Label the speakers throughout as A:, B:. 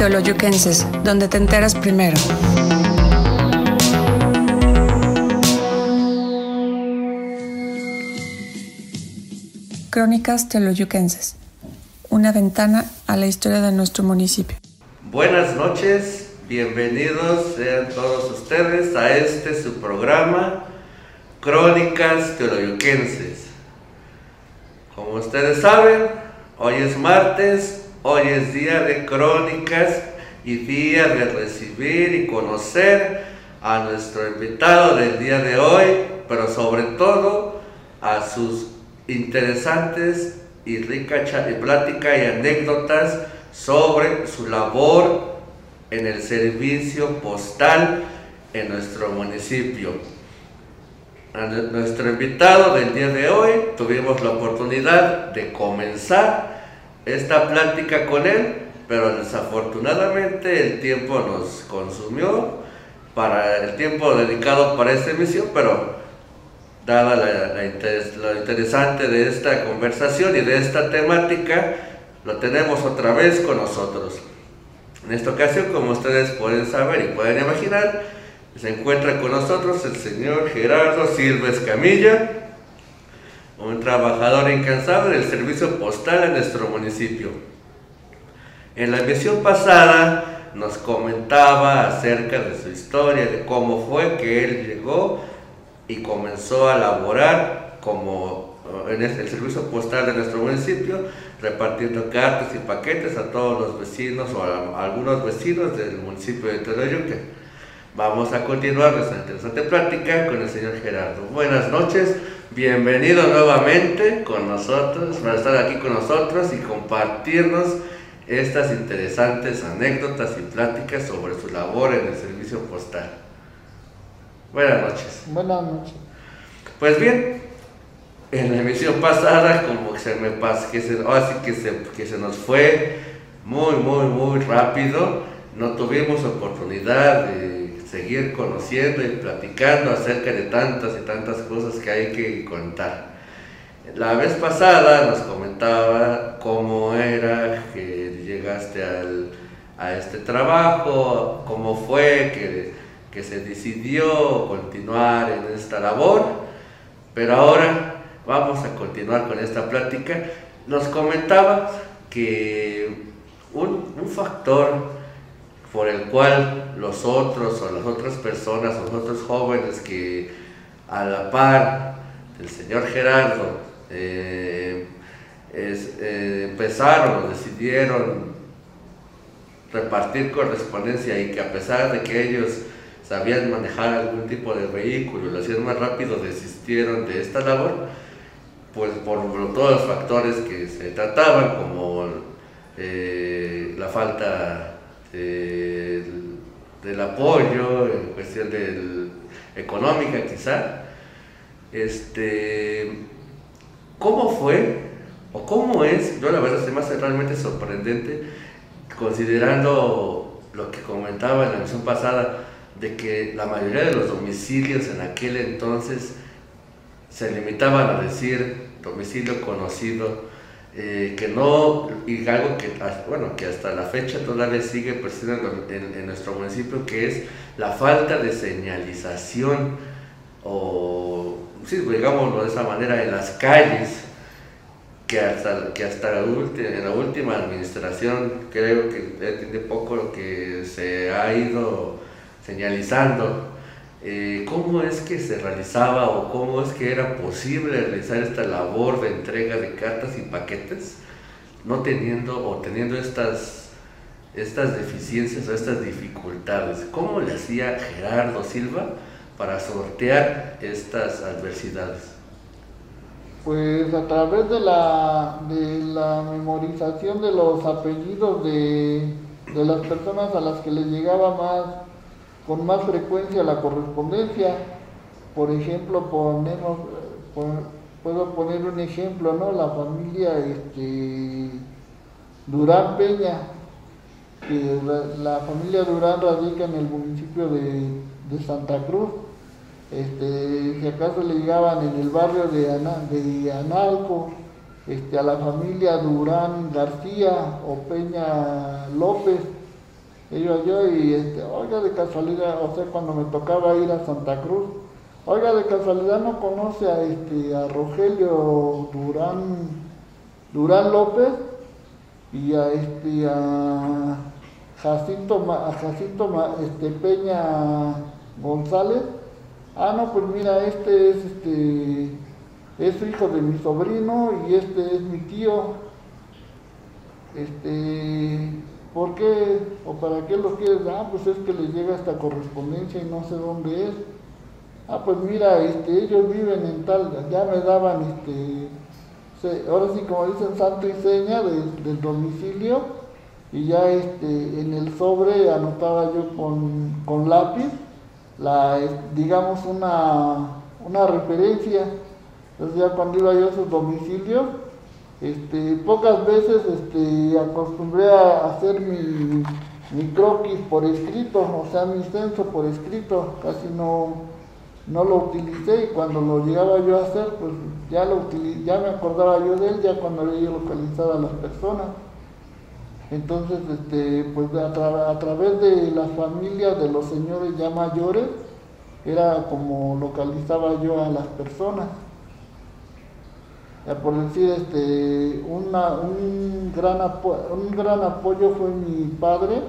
A: Teoloyuquenses, donde te enteras primero. Crónicas Teoloyuquenses, una ventana a la historia de nuestro municipio.
B: Buenas noches, bienvenidos sean todos ustedes a este su programa Crónicas Teoloyuquenses. Como ustedes saben, hoy es martes, hoy es día de crónicas y día de recibir y conocer a nuestro invitado del día de hoy, pero sobre todo a sus interesantes y rica plática y anécdotas sobre su labor en el servicio postal en nuestro municipio. A nuestro invitado del día de hoy tuvimos la oportunidad de comenzar esta plática con él, pero desafortunadamente el tiempo nos consumió para el tiempo dedicado para esta emisión, pero dada la, lo interesante de esta conversación y de esta temática, lo tenemos otra vez con nosotros. En esta ocasión, como ustedes pueden saber y pueden imaginar, se encuentra con nosotros el señor Gerardo Silva Escamilla, un trabajador incansable del servicio postal en nuestro municipio. En la emisión pasada nos comentaba acerca de su historia, de cómo fue que él llegó y comenzó a laborar como eh, en el servicio postal de nuestro municipio, repartiendo cartas y paquetes a todos los vecinos o a, algunos vecinos del municipio de Toloyuque. Vamos a continuar nuestra interesante plática con el señor Gerardo. Buenas noches, bienvenido nuevamente con nosotros, para estar aquí con nosotros y compartirnos estas interesantes anécdotas y pláticas sobre su labor en el servicio postal. Buenas noches.
C: Buenas noches.
B: Pues bien, en la emisión pasada como que se me pasó, que se, así que se, que se nos fue muy, muy, muy rápido, no tuvimos oportunidad de seguir conociendo y platicando acerca de tantas y tantas cosas que hay que contar. La vez pasada nos comentaba cómo era que llegaste al, a este trabajo, cómo fue que que se decidió continuar en esta labor, pero ahora vamos a continuar con esta plática. Nos comentaba que un, un factor por el cual los otros o las otras personas o los otros jóvenes que a la par del señor Gerardo eh, eh, empezaron decidieron repartir correspondencia y que a pesar de que ellos sabían manejar algún tipo de vehículo, lo hacían más rápido, desistieron de esta labor, pues por todos los factores que se trataban, como eh, la falta del apoyo, en cuestión del, económica quizá. Este, ¿Cómo fue o cómo es? Yo la verdad se me hace realmente sorprendente considerando lo que comentaba en la misión pasada, de que la mayoría de los domicilios en aquel entonces se limitaban a decir domicilio conocido, eh, que no, y algo que, bueno, que hasta la fecha todavía sigue persiguiendo en, nuestro municipio, que es la falta de señalización, o, sí, digámoslo de esa manera, en las calles, que hasta, que hasta la en la última administración creo que tiene poco lo que se ha ido señalizando eh, cómo es que se realizaba o cómo es que era posible realizar esta labor de entrega de cartas y paquetes, no teniendo o teniendo estas, estas deficiencias o estas dificultades. ¿Cómo le hacía Gerardo Silva para sortear estas adversidades?
C: Pues a través de la, de la memorización de los apellidos de, de las personas a las que les llegaba más con más frecuencia la correspondencia. Por ejemplo, ponemos, puedo poner un ejemplo, ¿no? La familia este, Durán Peña, que la, familia Durán radica en el municipio de, Santa Cruz. Este, si acaso le llegaban en el barrio de, de Analco, este, a la familia Durán García o Peña López, Iba yo y, este, oiga, de casualidad, o sea, cuando me tocaba ir a Santa Cruz, oiga, de casualidad no conoce a, este, a Rogelio Durán, Durán López y a, este, a Jacinto, a Jacinto este, Peña González. Ah, no, pues mira, este es este es hijo de mi sobrino y este es mi tío. Este, ¿por qué o para qué lo quieres? Ah, pues es que le llega esta correspondencia y no sé dónde es. Ah, pues mira, este, ellos viven en tal, ya me daban este, ahora sí como dicen santo y seña del domicilio y ya este, en el sobre anotaba yo con, con lápiz la, digamos una, una referencia entonces ya cuando iba yo a su domicilio, este, pocas veces este, acostumbré a hacer mi, mi croquis por escrito, o sea, mi censo por escrito, casi no, no lo utilicé y cuando lo llegaba yo a hacer, pues ya, lo ya me acordaba yo de él, ya cuando había localizado a las personas. Entonces, este, pues a través de las familias de los señores ya mayores, era como localizaba yo a las personas por decir, este, una, un, gran un gran apoyo fue mi padre,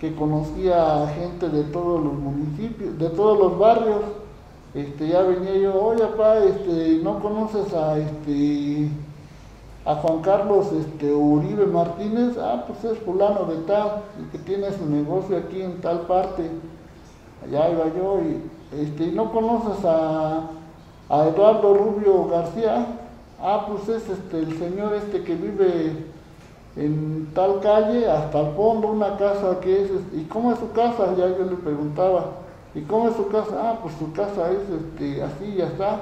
C: que conocía a gente de todos los municipios, de todos los barrios. Este, ya venía yo, oye papá, este, ¿no conoces a este a Juan Carlos este, Uribe Martínez? Ah, pues es fulano de tal, que tiene su negocio aquí en tal parte. Allá iba yo y este, ¿no conoces a, a Eduardo Rubio García? Ah, pues es este, el señor este que vive en tal calle, hasta el fondo, una casa que es, ¿y cómo es su casa? Ya yo le preguntaba, ¿y cómo es su casa? Ah, pues su casa es este, así, ya está.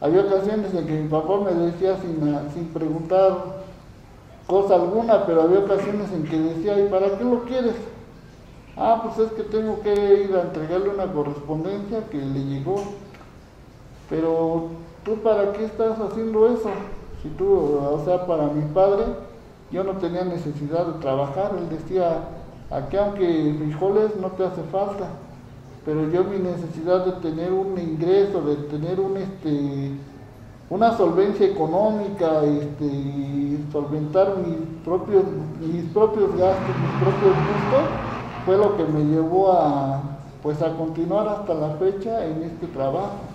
C: Había ocasiones en que mi papá me decía sin, sin preguntar cosa alguna, pero había ocasiones en que decía, ¿y para qué lo quieres? Ah, pues es que tengo que ir a entregarle una correspondencia que le llegó. Pero ¿tú para qué estás haciendo eso? Si tú, o sea, para mi padre, yo no tenía necesidad de trabajar, él decía, aquí aunque frijoles no te hace falta, pero yo mi necesidad de tener un ingreso, de tener un este una solvencia económica, este, y solventar mis propios, mis propios gastos, mis propios gustos, fue lo que me llevó a pues a continuar hasta la fecha en este trabajo.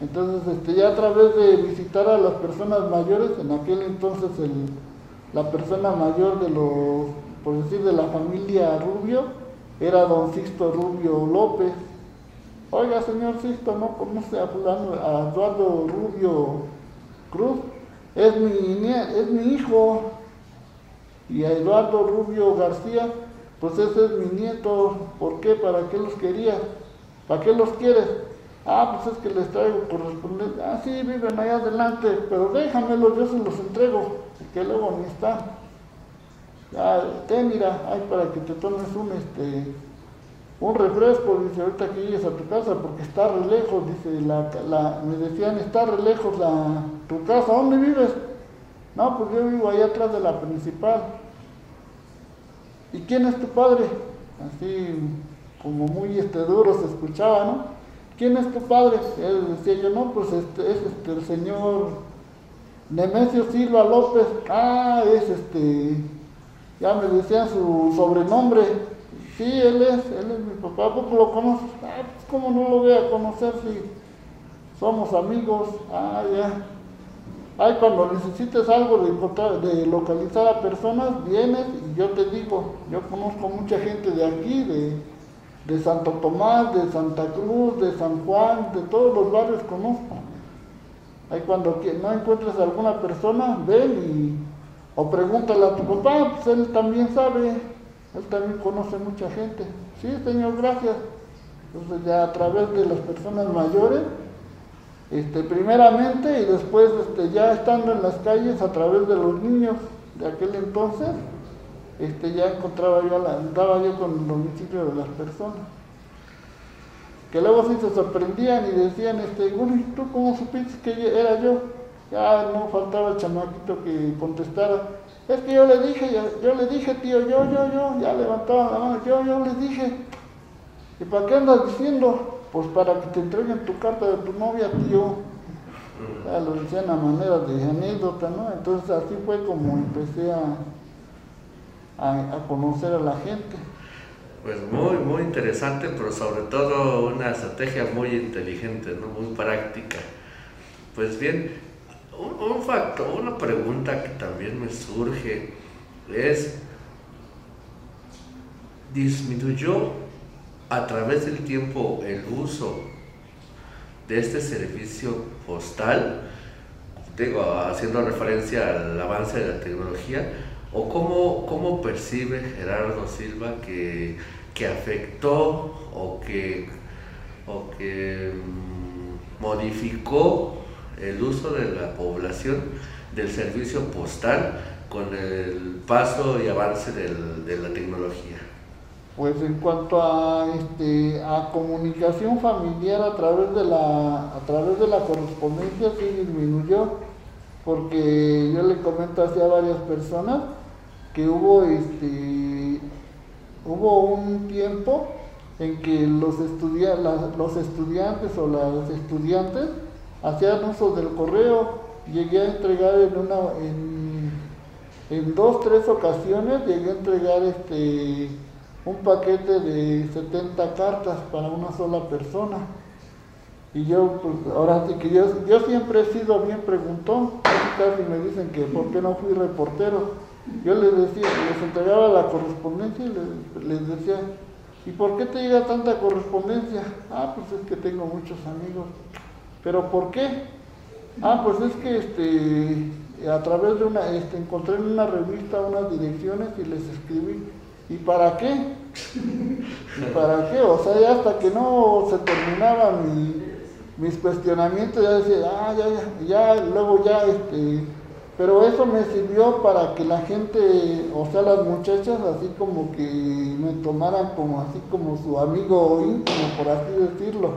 C: Entonces, este, ya a través de visitar a las personas mayores, en aquel entonces la persona mayor de los, por decir, de la familia Rubio, era don Sixto Rubio López. Oiga, señor Sixto, ¿no conoce a, a Eduardo Rubio Cruz? Es mi, es mi hijo. Y a Eduardo Rubio García, pues ese es mi nieto. ¿Por qué? ¿Para qué los quería? ¿Para qué los quieres? Ah, pues es que les traigo correspondencia. Ah, sí, viven allá adelante, pero déjamelos, yo se los entrego, que luego ni están. Ya, te mira, ay, para que te tomes un, este, un refresco, dice, ahorita que llegues a tu casa, porque está re lejos, dice, la, la, me decían, está re lejos la, tu casa, ¿dónde vives? No, pues yo vivo allá atrás de la principal. ¿Y quién es tu padre? Así, como muy este, duro se escuchaba, ¿no? ¿Quién es tu padre? Él decía yo, no, pues este, es este, el señor Nemesio Silva López. Ah, es este, ya me decían su sobrenombre. Sí, él es, él es mi papá, ¿cómo lo conoces? Ah, pues cómo no lo voy a conocer si somos amigos. Ah, ya. Ay, cuando necesites algo de, de localizar a personas, vienes y yo te digo, yo conozco mucha gente de aquí, de, de Santo Tomás, de Santa Cruz, de San Juan, de todos los barrios conozco. Ahí cuando no encuentres a alguna persona, ven y o pregúntale a tu papá, pues él también sabe, él también conoce mucha gente. Sí, señor, gracias. Entonces ya a través de las personas mayores, este, primeramente y después este, ya estando en las calles a través de los niños de aquel entonces, este, ya encontraba yo, la, andaba yo con el domicilio de las personas. Que luego sí se sorprendían y decían, este, bueno, ¿y tú cómo supiste que era yo? Ya no faltaba el chamaquito que contestara, es que yo le dije, yo, yo le dije, tío, yo, yo, yo, ya levantaba la mano, yo, yo les dije, ¿y para qué andas diciendo? Pues para que te entreguen tu carta de tu novia, tío. Ya lo decían a manera de anécdota, ¿no? Entonces así fue como empecé a, a, conocer a la gente.
B: Pues muy, muy interesante, pero sobre todo una estrategia muy inteligente, ¿no? Muy práctica. Pues bien, un, un factor, una pregunta que también me surge es, ¿disminuyó a través del tiempo el uso de este servicio postal? Digo, haciendo referencia al avance de la tecnología, ¿o cómo, cómo percibe Gerardo Silva que, que afectó o que, o que mm, modificó el uso de la población del servicio postal con el paso y avance del- de la tecnología?
C: Pues en cuanto a este a comunicación familiar a través de la a través de la correspondencia sí disminuyó porque yo le comento así a varias personas que hubo este hubo un tiempo en que los estudia- los estudiantes o las estudiantes hacían uso del correo llegué a entregar en una en, en dos tres ocasiones llegué a entregar este un paquete de 70 cartas para una sola persona. Y yo, pues ahora sí que yo, yo siempre he sido bien preguntón, casi me dicen que por qué no fui reportero. Yo les decía, les entregaba la correspondencia y les, decía, ¿y por qué te llega tanta correspondencia? Ah, pues es que tengo muchos amigos. ¿Pero por qué? Ah, pues es que este, a través de una, este, encontré en una revista unas direcciones y les escribí. ¿Y para qué? ¿Y para qué? O sea, ya hasta que no se terminaba mi, mis cuestionamientos, ya decía, ah, ya, ya, ya, luego ya, este, pero eso me sirvió para que la gente, o sea, las muchachas, así como que me tomaran como así como su amigo íntimo, por así decirlo.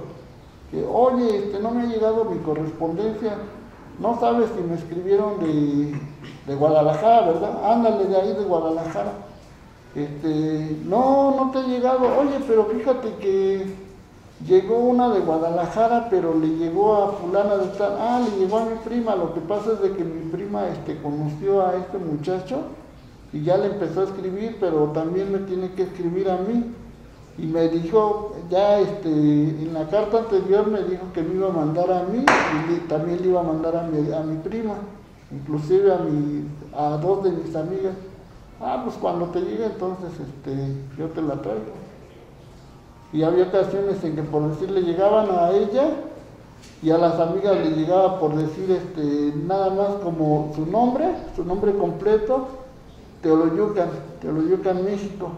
C: Que, oye, este, no me ha llegado mi correspondencia, no sabes si me escribieron de, de Guadalajara, ¿verdad? Ándale de ahí de Guadalajara. Este, no, no te ha llegado. Oye, pero fíjate que llegó una de Guadalajara, pero le llegó a fulana de tal. Ah, le llegó a mi prima. Lo que pasa es de que mi prima este, conoció a este muchacho y ya le empezó a escribir, pero también me tiene que escribir a mí. Y me dijo, ya este, en la carta anterior me dijo que me iba a mandar a mí y también le iba a mandar a mi, a mi prima, inclusive a, mi, a dos de mis amigas. Ah, pues cuando te llegue entonces este, yo te la traigo. Y había ocasiones en que por decir le llegaban a ella y a las amigas le llegaba por decir este, nada más como su nombre, su nombre completo, Teoloyucan, Teoloyucan, México.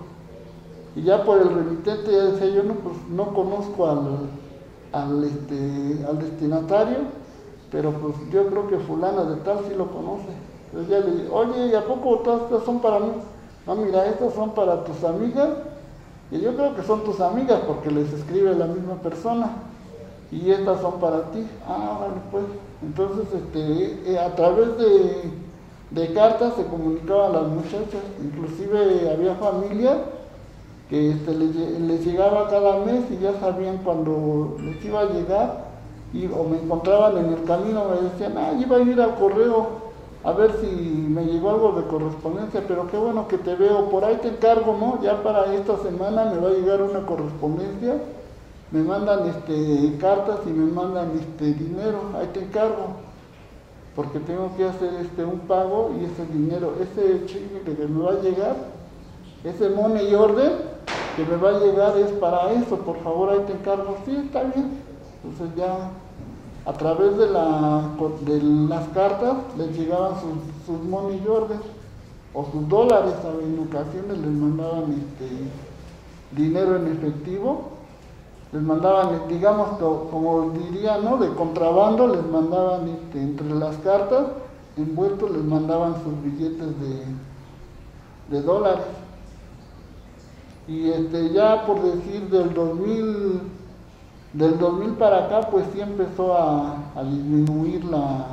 C: Y ya por el remitente ya decía yo, no, pues no conozco al, al, este, al destinatario, pero pues yo creo que fulana de tal sí lo conoce. Entonces ya le dije, oye, ¿y a poco todas estas son para mí? No, mira, estas son para tus amigas, y yo creo que son tus amigas porque les escribe la misma persona, y estas son para ti. Ah, vale, pues. Entonces, este, eh, a través de, de cartas se comunicaban las muchachas, inclusive había familias que este, les llegaba cada mes y ya sabían cuando les iba a llegar y, o me encontraban en el camino, me decían, ah, iba a ir al correo a ver si me llegó algo de correspondencia, pero qué bueno que te veo, por ahí te encargo, ¿no? Ya para esta semana me va a llegar una correspondencia, me mandan este, cartas y me mandan este, dinero, ahí te encargo, porque tengo que hacer este, un pago y ese dinero, ese cheque que me va a llegar, ese money order que me va a llegar es para eso, por favor ahí te encargo, sí, está bien. Entonces ya a través de, la, de las cartas les llegaban sus, sus money orders o sus dólares, en ocasiones les mandaban este, dinero en efectivo, les mandaban, digamos, co- como diría, ¿no? De contrabando, les mandaban este, entre las cartas, envueltos les mandaban sus billetes de, de dólares. Y este, ya por decir del 2000, del 2000 para acá, pues sí empezó a, disminuir la,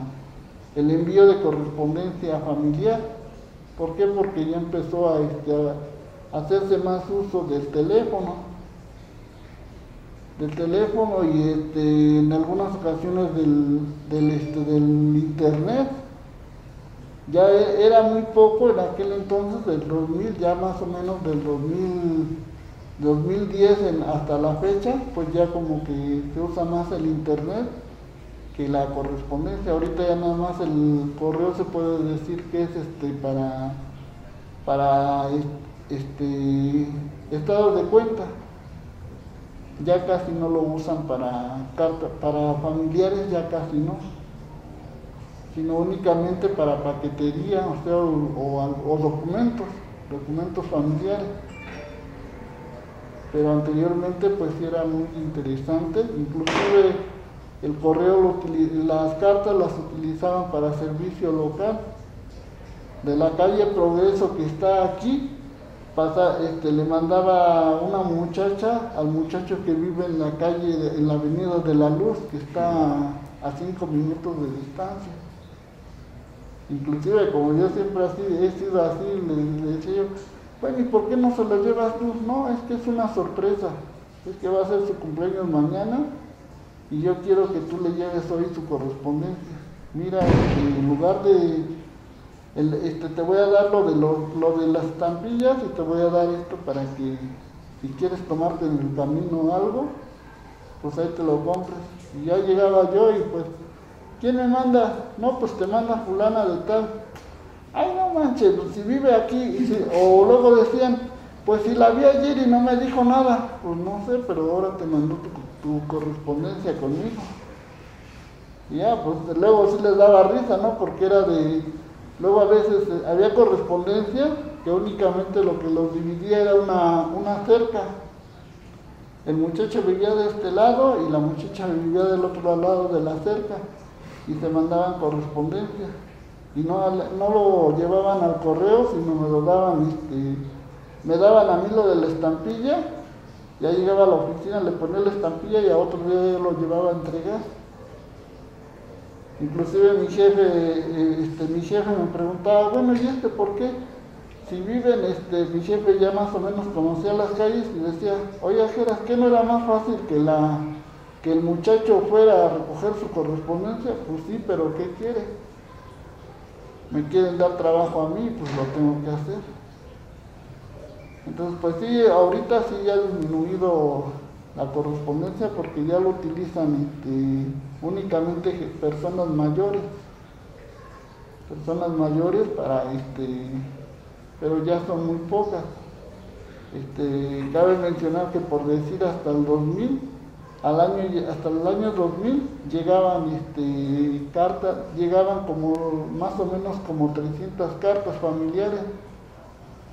C: el envío de correspondencia familiar, ¿Por qué? Porque ya empezó a, este, a hacerse más uso del teléfono. Del teléfono y este, en algunas ocasiones del, del, este, del internet. Ya e- era muy poco en aquel entonces, del 2000, ya más o menos del 2000, 2010 en- hasta la fecha, pues ya como que se usa más el internet que la correspondencia. Ahorita ya nada más el correo se puede decir que es este para para es- este estados de cuenta. Ya casi no lo usan para carta, para familiares ya casi no. Sino únicamente para paquetería, o o documentos, documentos familiares. Pero anteriormente pues era muy interesante, inclusive el correo, las cartas las utilizaban para servicio local. De la calle Progreso que está aquí, pasa, este, le mandaba una muchacha al muchacho que vive en la calle, en la Avenida de la Luz, que está a cinco minutos de distancia. Inclusive como yo siempre he sido así, le, le decía bueno, ¿y por qué no se lo llevas tú? No, es que es una sorpresa, es que va a ser su cumpleaños mañana y yo quiero que tú le lleves hoy su correspondencia. Mira, en lugar de, el- este, te voy a dar lo de, lo, lo de las estampillas y te voy a dar esto para que si quieres tomarte en el camino algo, pues ahí te lo compres. Y ya llegaba yo y pues, ¿quién me manda? No, pues te manda fulana de tal. Ay, no manches, pues, si vive aquí. si- o luego decían, pues si la vi ayer y no me dijo nada. Pues no sé, pero ahora te mandó tu, tu correspondencia conmigo. Y ya, pues luego sí les daba risa, ¿no? Porque era de... Luego a veces eh, había correspondencia que únicamente lo que los dividía era una, una cerca. El muchacho vivía de este lado y la muchacha vivía del otro lado de la cerca y se mandaban correspondencia. Y no, no lo llevaban al correo, sino me lo daban, este, me daban a mí lo de la estampilla, ya llegaba a la oficina, le ponía la estampilla y a otro día yo lo llevaba a entregar. Inclusive mi jefe, eh, este, mi jefe me preguntaba, bueno, ¿y este por qué? Si viven, este, mi jefe ya más o menos conocía las calles y decía, oye, Jeras, ¿qué no era más fácil que la que el muchacho fuera a recoger su correspondencia? Pues sí, pero ¿qué quiere? Me quieren dar trabajo a mí, pues lo tengo que hacer. Entonces, pues sí, ahorita sí ya ha disminuido la correspondencia porque ya lo utilizan este, únicamente personas mayores. Personas mayores para este, pero ya son muy pocas. Este, cabe mencionar que por decir hasta el 2000, al año, hasta el año 2000 llegaban este, cartas, llegaban como más o menos como 300 cartas familiares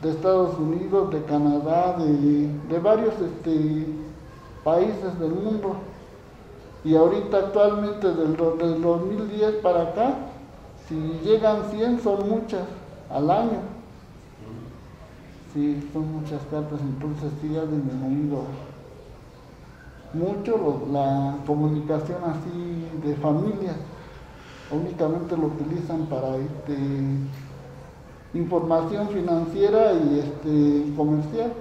C: de Estados Unidos, de Canadá, de, de varios este, países del mundo. Y ahorita actualmente del, del 2010 para acá, si llegan 100 son muchas al año. Sí, son muchas cartas, entonces sí ha disminuido mucho lo- la comunicación así de familia. Únicamente lo utilizan para este, información financiera y este, comercial.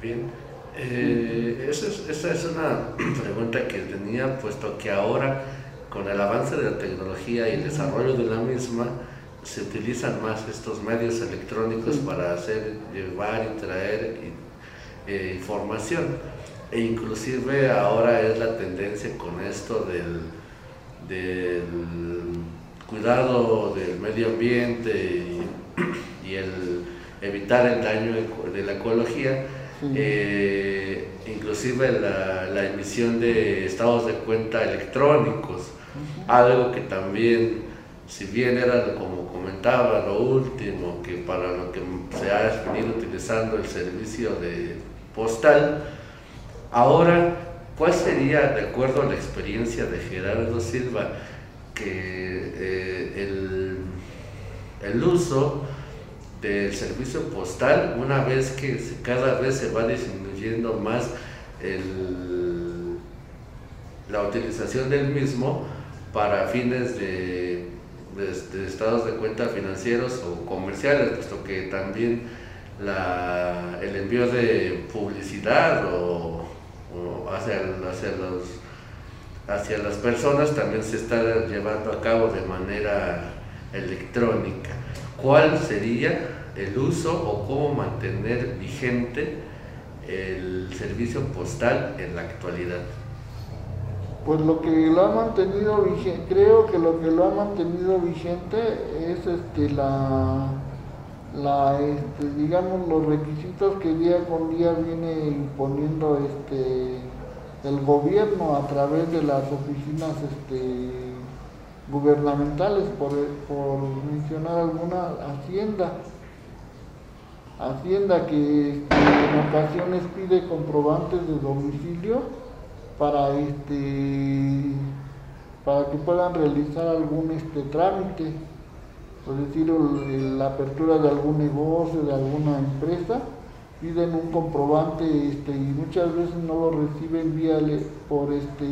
B: Bien, eh, esa, es, esa es una pregunta que tenía, puesto que ahora con el avance de la tecnología y el desarrollo de la misma, se utilizan más estos medios electrónicos
C: Sí.
B: para hacer, llevar y traer eh, información. E inclusive ahora es la tendencia con esto del, del cuidado del medio ambiente y, y el evitar el daño de la ecología,
C: Sí.
B: eh, inclusive la, la emisión de estados de cuenta electrónicos, algo que también, si bien era como comentaba lo último, que para lo que se ha venido utilizando el servicio de postal, ahora, ¿cuál sería, de acuerdo a la experiencia de Gerardo Silva, que eh, el, uso del servicio postal, una vez que cada vez se va disminuyendo más la utilización del mismo para fines de, estados de cuenta financieros o comerciales, puesto que también el envío de publicidad o, hacia, hacia, los, hacia las personas también se está llevando a cabo de manera electrónica. ¿Cuál sería el uso o cómo mantener vigente el servicio postal en la actualidad?
C: Pues lo que lo ha mantenido vigente, creo que lo que lo ha mantenido vigente es este la, la este, digamos los requisitos que día con día viene imponiendo este el gobierno a través de las oficinas este, gubernamentales, por, por mencionar alguna hacienda. Hacienda que este, en ocasiones pide comprobantes de domicilio para este para que puedan realizar algún este trámite, por decir la apertura de algún negocio, de alguna empresa, piden un comprobante este, y muchas veces no lo reciben vía por este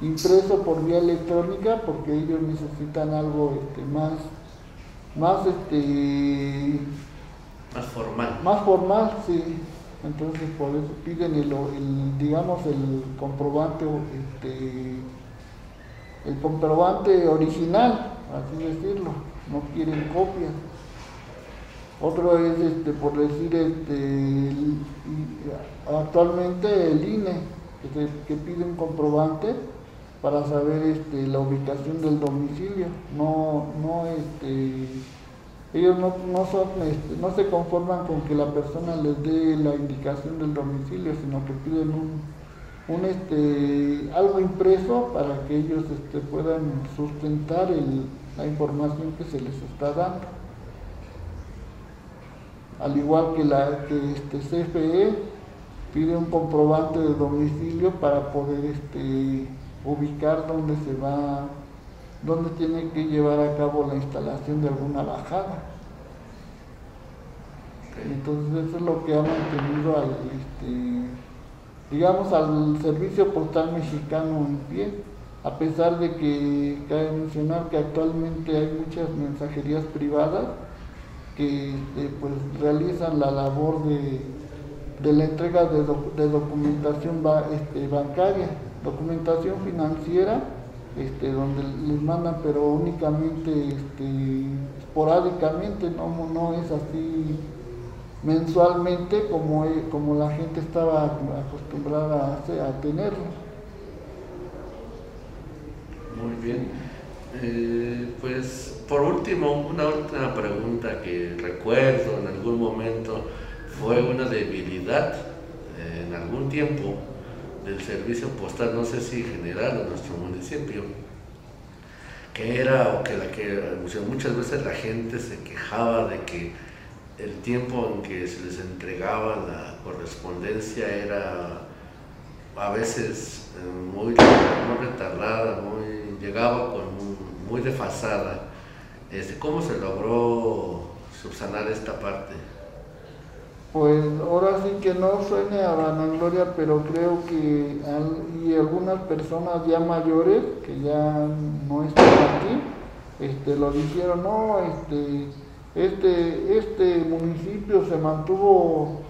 C: impreso por vía electrónica porque ellos necesitan algo este, más más este
B: más formal.
C: más formal sí. Entonces por eso piden el, digamos el comprobante este, el comprobante original así decirlo no quieren copias otro es este por decir este actualmente el INE que, que pide un comprobante para saber este, la ubicación del domicilio. No no este ellos no, no, son, este, no se conforman con que la persona les dé la indicación del domicilio, sino que piden un, un este, algo impreso para que ellos este, puedan sustentar la información que se les está dando. Al igual que la que este CFE pide un comprobante de domicilio para poder este, ubicar dónde se va donde tiene que llevar a cabo la instalación de alguna bajada. Entonces eso es lo que ha mantenido al, este, digamos, al servicio postal mexicano en pie, a pesar de que cabe mencionar que actualmente hay muchas mensajerías privadas que este, pues, realizan la labor de, la entrega de, documentación este, bancaria, documentación financiera este, donde les mandan, pero únicamente esporádicamente, no, es así mensualmente como, e, como la gente estaba acostumbrada a, a tenerlo.
B: Muy bien. Eh, pues por último, una última pregunta que recuerdo en algún momento fue una debilidad eh, en algún tiempo del servicio postal, no sé si general en nuestro municipio, que era, o que, la que muchas veces la gente se quejaba de que el tiempo en que se les entregaba la correspondencia era a veces eh, muy, muy retardada, muy, llegaba con muy, desfasada. Este, ¿Cómo se logró subsanar esta parte?
C: Pues ahora sí que no suene a vanagloria, pero creo que y algunas personas ya mayores que ya no están aquí, este, lo dijeron, no, este, este, este municipio se mantuvo,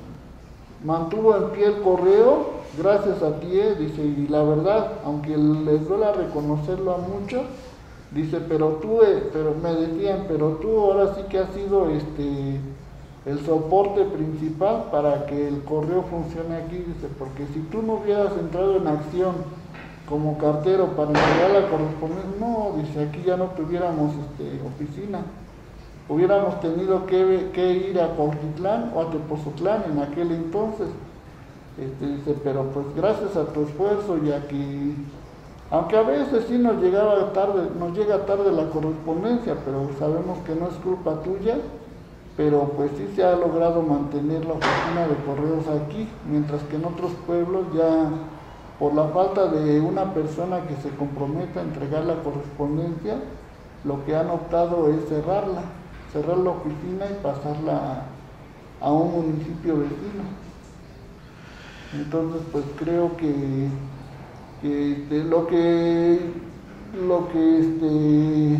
C: mantuvo en pie el correo, gracias a ti, eh, dice, y la verdad, aunque les duele reconocerlo a muchos, dice, pero tú, eh, pero me decían, pero tú ahora sí que has sido este el soporte principal para que el correo funcione aquí, dice, porque si tú no hubieras entrado en acción como cartero para entregar la correspondencia, no, dice, aquí ya no tuviéramos este, oficina, hubiéramos tenido que, que ir a Cuautitlán o a Tepozotlán en aquel entonces, este, dice, pero pues gracias a tu esfuerzo y a que, aunque a veces sí nos llegaba tarde, nos llega tarde la correspondencia, pero sabemos que no es culpa tuya, pero pues sí se ha logrado mantener la oficina de correos aquí, mientras que en otros pueblos ya por la falta de una persona que se comprometa a entregar la correspondencia, lo que han optado es cerrarla, cerrar la oficina y pasarla a, un municipio vecino. Entonces pues creo que, lo que lo que este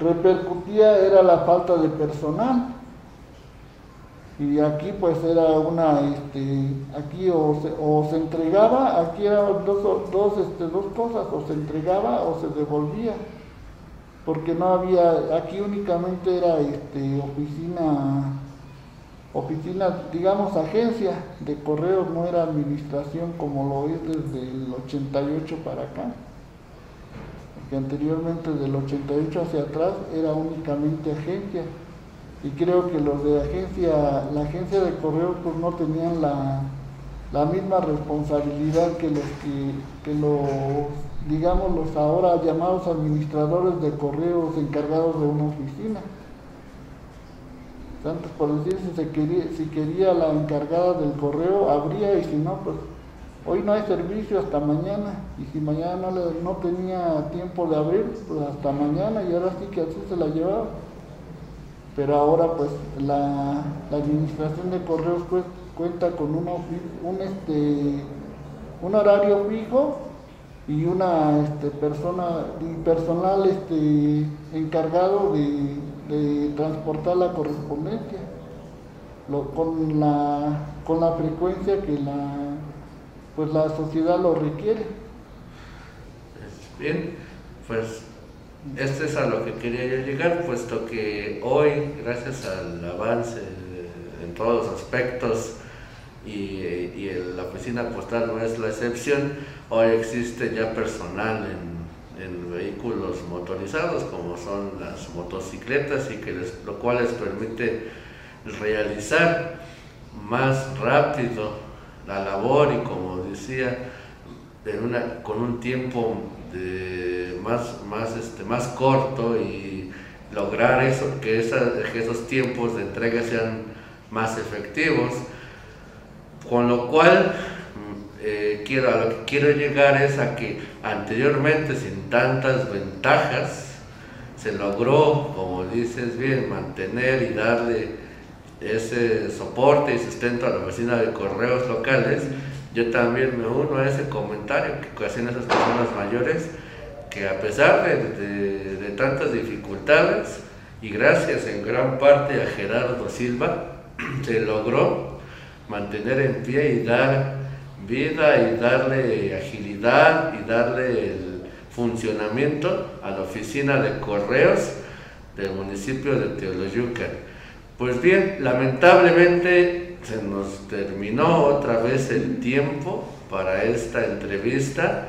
C: repercutía era la falta de personal. Y aquí pues era una, este, aquí o se, o se entregaba, aquí eran dos, dos, este, dos cosas, o se entregaba o se devolvía, porque no había, aquí únicamente era este, oficina, oficina, digamos agencia de correos, no era administración como lo es desde el 88 para acá que anteriormente del 88 hacia atrás era únicamente agencia y creo que los de agencia, la agencia de correos pues no tenían la, la misma responsabilidad que los que, que los digamos los ahora llamados administradores de correos encargados de una oficina. Por decir si quería, si quería la encargada del correo habría y si no pues Hoy no hay servicio hasta mañana y si mañana no, tenía tiempo de abrir, pues hasta mañana y ahora sí que así se la llevaba. Pero ahora pues la, administración de correos cuenta con este, un horario fijo y una este, persona personal este, encargado de, de transportar la correspondencia lo, con, la, con la frecuencia que la pues la sociedad lo requiere.
B: Bien, pues esto es a lo que quería yo llegar, puesto que hoy, gracias al avance en todos los aspectos, y, la oficina postal no es la excepción, hoy existe ya personal en, en vehículos motorizados como son las motocicletas y que les, lo cual les permite realizar más rápido la labor y como decía, con un tiempo de más, más, este, más corto y lograr eso, que, esos tiempos de entrega sean más efectivos. Con lo cual, eh, quiero, a lo que quiero llegar es a que anteriormente, sin tantas ventajas, se logró, como dices bien, mantener y darle ese soporte y sustento a la oficina de correos locales, yo también me uno a ese comentario que hacen esas personas mayores, que a pesar de, de, tantas dificultades, y gracias en gran parte a Gerardo Silva, se logró mantener en pie y dar vida y darle agilidad y darle el funcionamiento a la oficina de correos del municipio de Teoloyucan pues bien, lamentablemente se nos terminó otra vez el tiempo para esta entrevista.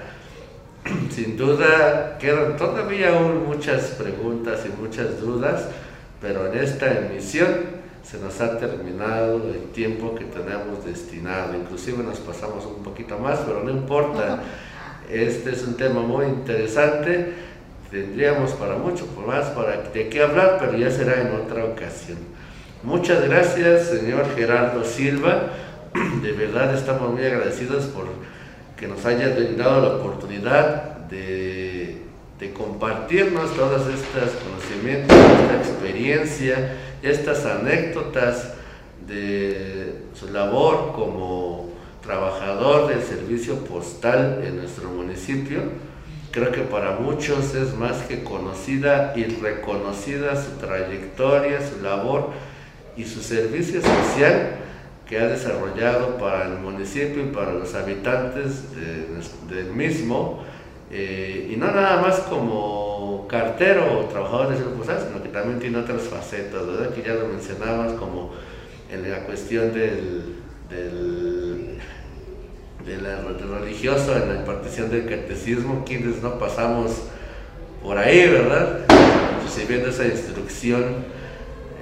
B: Sin duda quedan todavía aún muchas preguntas y muchas dudas, pero en esta emisión se nos ha terminado el tiempo que tenemos destinado. Inclusive nos pasamos un poquito más, pero no importa. Este es un tema muy interesante. Tendríamos para mucho más para de qué hablar, pero ya será en otra ocasión. Muchas gracias, señor Gerardo Silva. De verdad estamos muy agradecidos por que nos haya dado la oportunidad de, compartirnos todos estos conocimientos, esta experiencia, estas anécdotas de su labor como trabajador del servicio postal en nuestro municipio. Creo que para muchos es más que conocida y reconocida su trayectoria, su labor y su servicio social que ha desarrollado para el municipio y para los habitantes del mismo, eh, y no nada más como cartero o trabajador de postal, sino que también tiene otras facetas, ¿verdad? Que ya lo mencionabas como en la cuestión del, del, religioso, en la impartición del catecismo, quienes no pasamos por ahí, ¿verdad? Recibiendo esa instrucción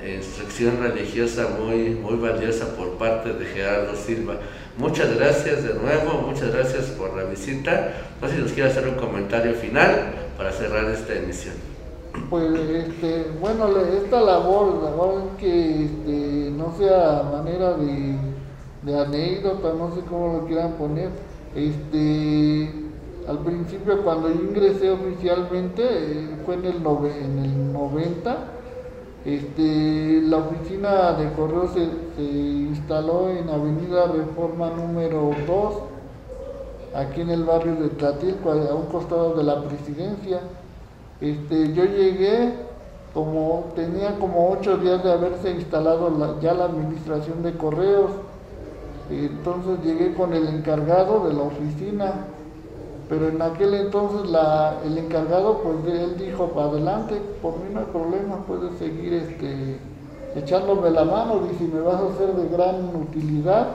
B: instrucción religiosa muy, muy valiosa por parte de Gerardo Silva. Muchas gracias de nuevo, muchas gracias por la visita. No sé si nos quiere hacer un comentario final para cerrar esta emisión.
C: Pues este, bueno, esta labor, labor que este, no sea manera de, anécdota, no sé cómo lo quieran poner, este, al principio cuando yo ingresé oficialmente, eh, fue en el, en el 90, este, la oficina de correo se, instaló en Avenida Reforma número 2, aquí en el barrio de Tlatilco, a un costado de la presidencia. Este, yo llegué como tenía como ocho días de haberse instalado ya la administración de correos. Entonces llegué con el encargado de la oficina, pero en aquel entonces la, el encargado, pues él dijo, para adelante, por mí no hay problema, puedes seguir este, echándome la mano, dice, me vas a ser de gran utilidad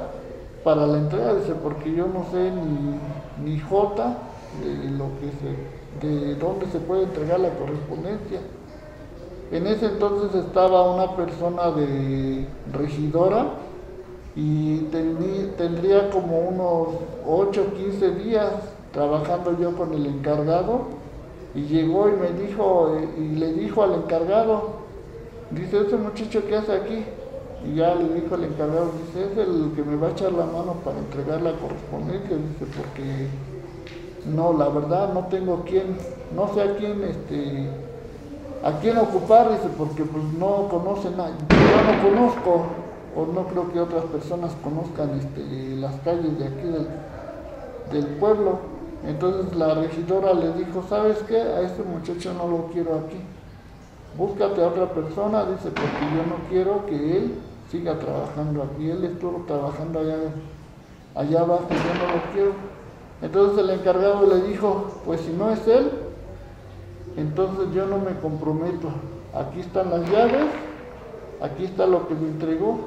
C: para la entrega, dice, porque yo no sé ni, ni J de lo que se, de dónde se puede entregar la correspondencia. En ese entonces estaba una persona de regidora y tendría como unos 8 o 15 días trabajando yo con el encargado y llegó y me dijo y le dijo al encargado, dice, ese muchacho que hace aquí? Y ya le dijo al encargado, dice, es el que me va a echar la mano para entregar la correspondencia, dice, porque no, la verdad no tengo quién, no sé a quién este a quién ocupar, dice, porque pues no conocen, nada, yo no conozco, o no creo que otras personas conozcan este, las calles de aquí del pueblo. Entonces la regidora le dijo, ¿sabes qué? A este muchacho no lo quiero aquí. Búscate a otra persona, dice, porque yo no quiero que él siga trabajando aquí. Él estuvo trabajando allá, allá abajo, yo no lo quiero. Entonces el encargado le dijo, pues si no es él, entonces yo no me comprometo. Aquí están las llaves, aquí está lo que me entregó.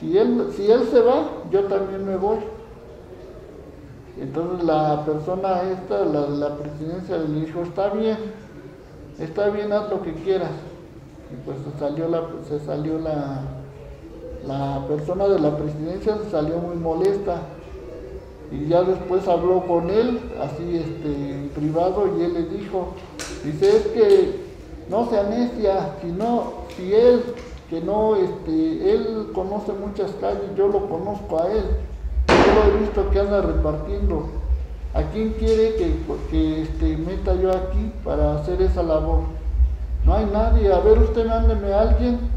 C: Si él, si él se va, yo también me voy. Entonces la persona esta, la de la presidencia, le dijo, está bien, está bien, haz lo que quieras. Y pues se salió la, se salió la, la persona de la presidencia, se salió muy molesta y ya después habló con él, así este, en privado, y él le dijo, dice, es que no se anesia, sino si él, que no, este, él conoce muchas calles, yo lo conozco a él, he visto que anda repartiendo. ¿A quién quiere que, que este, meta yo aquí para hacer esa labor? No hay nadie, a ver usted mándeme a alguien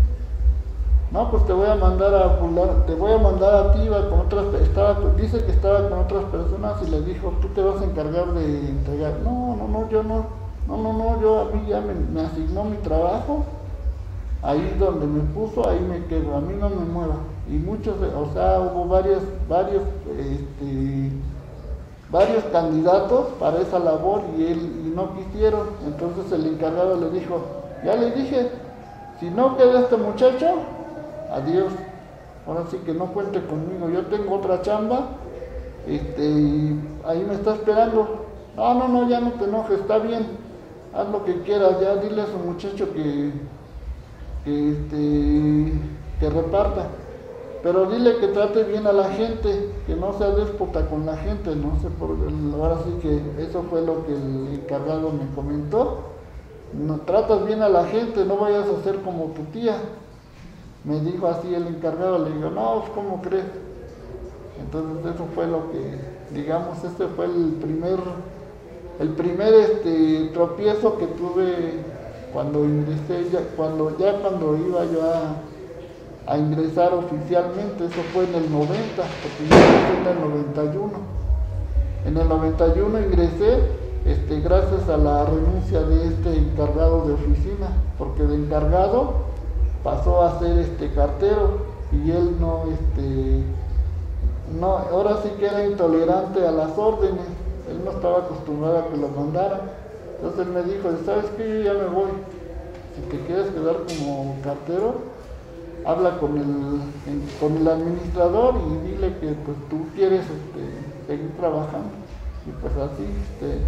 C: no, pues te voy a mandar a te voy a mandar a ti, iba con otras, estaba, dice que estaba con otras personas y le dijo, tú te vas a encargar de entregar. No, no, no, yo no, no, no, no, yo a mí ya me, asignó mi trabajo, ahí donde me puso, ahí me quedo, a mí no me mueva. Y muchos, o sea, hubo varios, varios, este, varios candidatos para esa labor y él no quisieron. Entonces el encargado le dijo, ya le dije, si no queda este muchacho, adiós, ahora sí que no cuente conmigo, yo tengo otra chamba, este, y ahí me está esperando. No, no, no, ya no te enojes, está bien, haz lo que quieras, ya dile a su muchacho que, que, este, que reparta. Pero dile que trate bien a la gente, que no sea déspota con la gente, no sé por ahora sí que eso fue lo que el encargado me comentó. No tratas bien a la gente, no vayas a ser como tu tía me dijo así el encargado, le digo, no, ¿cómo crees? Entonces eso fue lo que, digamos, este fue el primer, el primer este, tropiezo que tuve cuando ingresé, ya, cuando, ya cuando iba yo a, a ingresar oficialmente, eso fue en el 90, porque yo ingresé en el 91. En el 91 ingresé este, gracias a la renuncia de este encargado de oficina, porque de encargado pasó a ser este cartero y él no este no ahora sí que era intolerante a las órdenes él no estaba acostumbrado a que lo mandaran. Entonces él me dijo sabes qué yo ya me voy. Si te quieres quedar como cartero habla con el con el administrador y dile que pues tú quieres este, seguir trabajando. Y pues así este,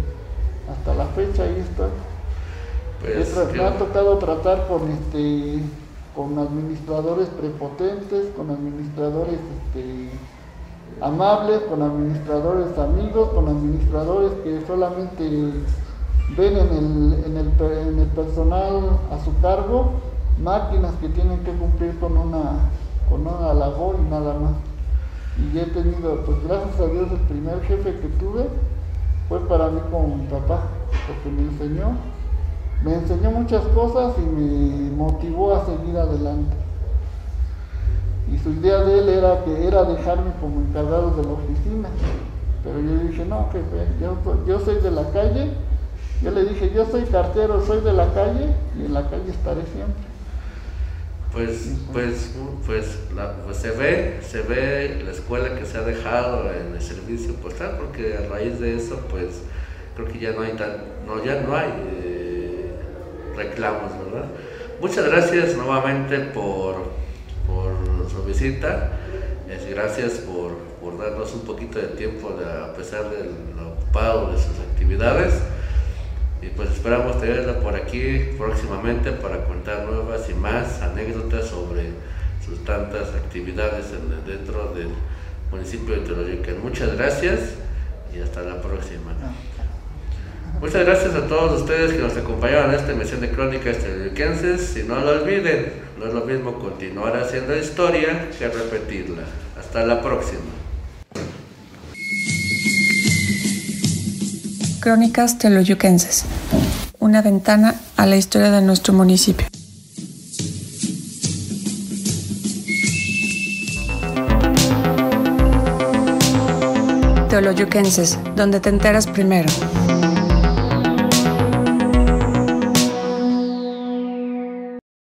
C: hasta la fecha ahí estoy. Pues, me ha tocado tratar con este con administradores prepotentes, con administradores este, amables, con administradores amigos, con administradores que solamente ven en el, en el, en el personal a su cargo máquinas que tienen que cumplir con una, con una labor y nada más. Y he tenido, pues gracias a Dios, el primer jefe que tuve fue para mí como mi papá, porque me enseñó me enseñó muchas cosas y me motivó a seguir adelante. Y su idea de él era que era dejarme como encargado de la oficina. Pero yo dije, no, jefe, yo, yo soy de la calle Yo le dije, yo soy cartero, soy de la calle y en la calle estaré siempre.
B: Pues, pues, pues, pues, se ve, se ve la escuela que se ha dejado en el servicio postal, porque a raíz de eso, pues, creo que ya no hay tan, no, ya no hay eh, reclamos, ¿verdad? Muchas gracias nuevamente por, por su visita, gracias por, por, darnos un poquito de tiempo a pesar de lo ocupado de sus actividades. Y pues esperamos tenerla por aquí próximamente para contar nuevas y más anécdotas sobre sus tantas actividades dentro del municipio de Teoloyucan. Muchas gracias y hasta la próxima. Muchas gracias a todos ustedes que nos acompañaron en esta emisión de Crónicas Teoloyuquenses. Y no lo olviden, no es lo mismo continuar haciendo historia que repetirla. Hasta la próxima.
A: Crónicas Teoloyuquenses. Una ventana a la historia de nuestro municipio. Teoloyuquenses, donde te enteras primero.